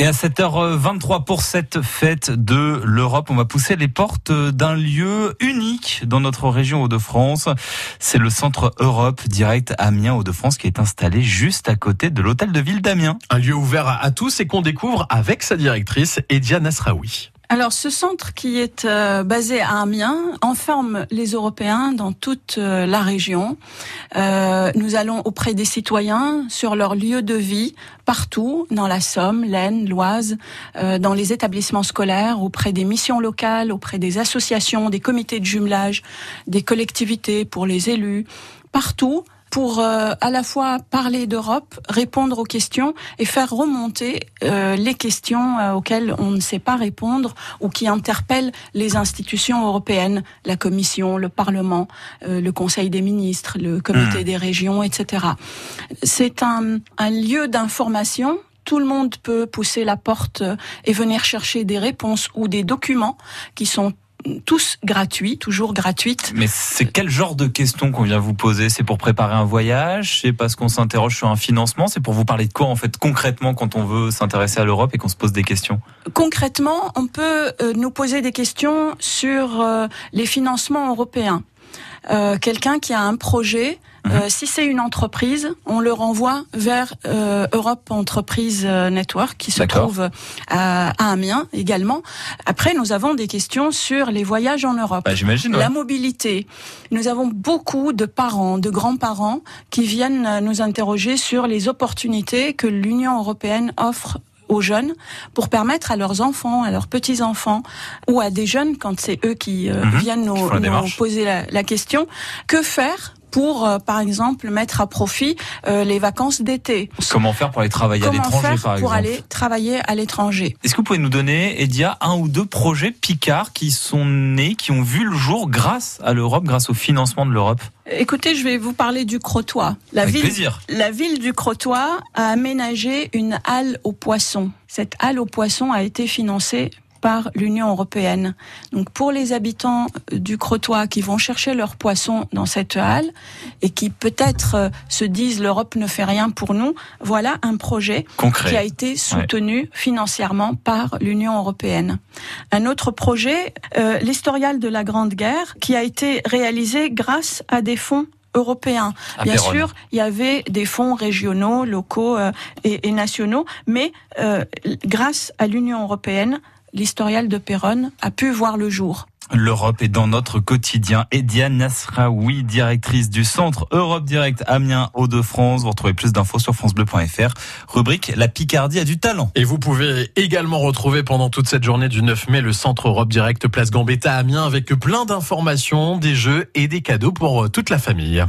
Et à 7h23 pour cette fête de l'Europe, on va pousser les portes d'un lieu unique dans notre région Hauts-de-France. C'est le centre Europe direct Amiens Hauts-de-France qui est installé juste à côté de l'hôtel de ville d'Amiens. Un lieu ouvert à tous et qu'on découvre avec sa directrice Edia Nasraoui. Alors ce centre qui est euh, basé à Amiens enferme les Européens dans toute euh, la région. Euh, nous allons auprès des citoyens sur leur lieu de vie partout dans la Somme, l'Aisne, l'Oise, dans les établissements scolaires, auprès des missions locales, auprès des associations, des comités de jumelage, des collectivités pour les élus, partout pour euh, à la fois parler d'Europe, répondre aux questions et faire remonter euh, les questions euh, auxquelles on ne sait pas répondre ou qui interpellent les institutions européennes, la Commission, le Parlement, le Conseil des ministres, le Comité mmh. des régions, etc. C'est un, un lieu d'information tout le monde peut pousser la porte et venir chercher des réponses ou des documents qui sont tous gratuits, toujours gratuites. Mais c'est quel genre de questions qu'on vient vous poser? C'est pour préparer un voyage? C'est parce qu'on s'interroge sur un financement? C'est pour vous parler de quoi en fait concrètement quand on veut s'intéresser à l'Europe et qu'on se pose des questions? Concrètement, on peut euh, nous poser des questions sur euh, les financements européens. Euh, quelqu'un qui a un projet Mhm. Euh, si c'est une entreprise, on le renvoie vers euh, Europe Entreprise euh, Network qui se trouve à, Amiens également. Après, nous avons des questions sur les voyages en Europe, bah, j'imagine, la mobilité. Nous avons beaucoup de parents, de grands-parents qui viennent nous interroger sur les opportunités que l'Union européenne offre aux jeunes pour permettre à leurs enfants, à leurs petits-enfants ou à des jeunes, quand c'est eux qui mhm. viennent nous, poser la, la, question, que faire pour, euh, par exemple, mettre à profit euh, les vacances d'été. Comment faire pour aller travailler à l'étranger, par exemple Pour aller travailler à l'étranger? Est-ce que vous pouvez nous donner, Edia, un ou deux projets Picard qui sont nés, qui ont vu le jour grâce à l'Europe, grâce au financement de l'Europe? Écoutez, je vais vous parler du Crotoy. La Avec ville, plaisir. La ville du Crotoy a aménagé une halle aux poissons. Cette halle aux poissons a été financée par l'Union européenne. Donc pour les habitants du Crotoy qui vont chercher leurs poissons dans cette halle et qui peut-être euh, se disent l'Europe ne fait rien pour nous, voilà un projet qui a été soutenu financièrement par l'Union européenne. Un autre projet, euh, l'historial de la Grande Guerre, qui a été réalisé grâce à des fonds européens. Bien sûr, il y avait des fonds régionaux, locaux euh, et, nationaux, mais grâce à l'Union européenne, l'historial de Péronne a pu voir le jour. L'Europe est dans notre quotidien. Ediane Nasraoui, directrice du Centre Europe Direct Amiens Hauts-de-France. Vous retrouvez plus d'infos sur francebleu.fr. Rubrique La Picardie a du talent. Et vous pouvez également retrouver pendant toute cette journée du 9 mai le Centre Europe Direct Place Gambetta Amiens avec plein d'informations, des jeux et des cadeaux pour toute la famille.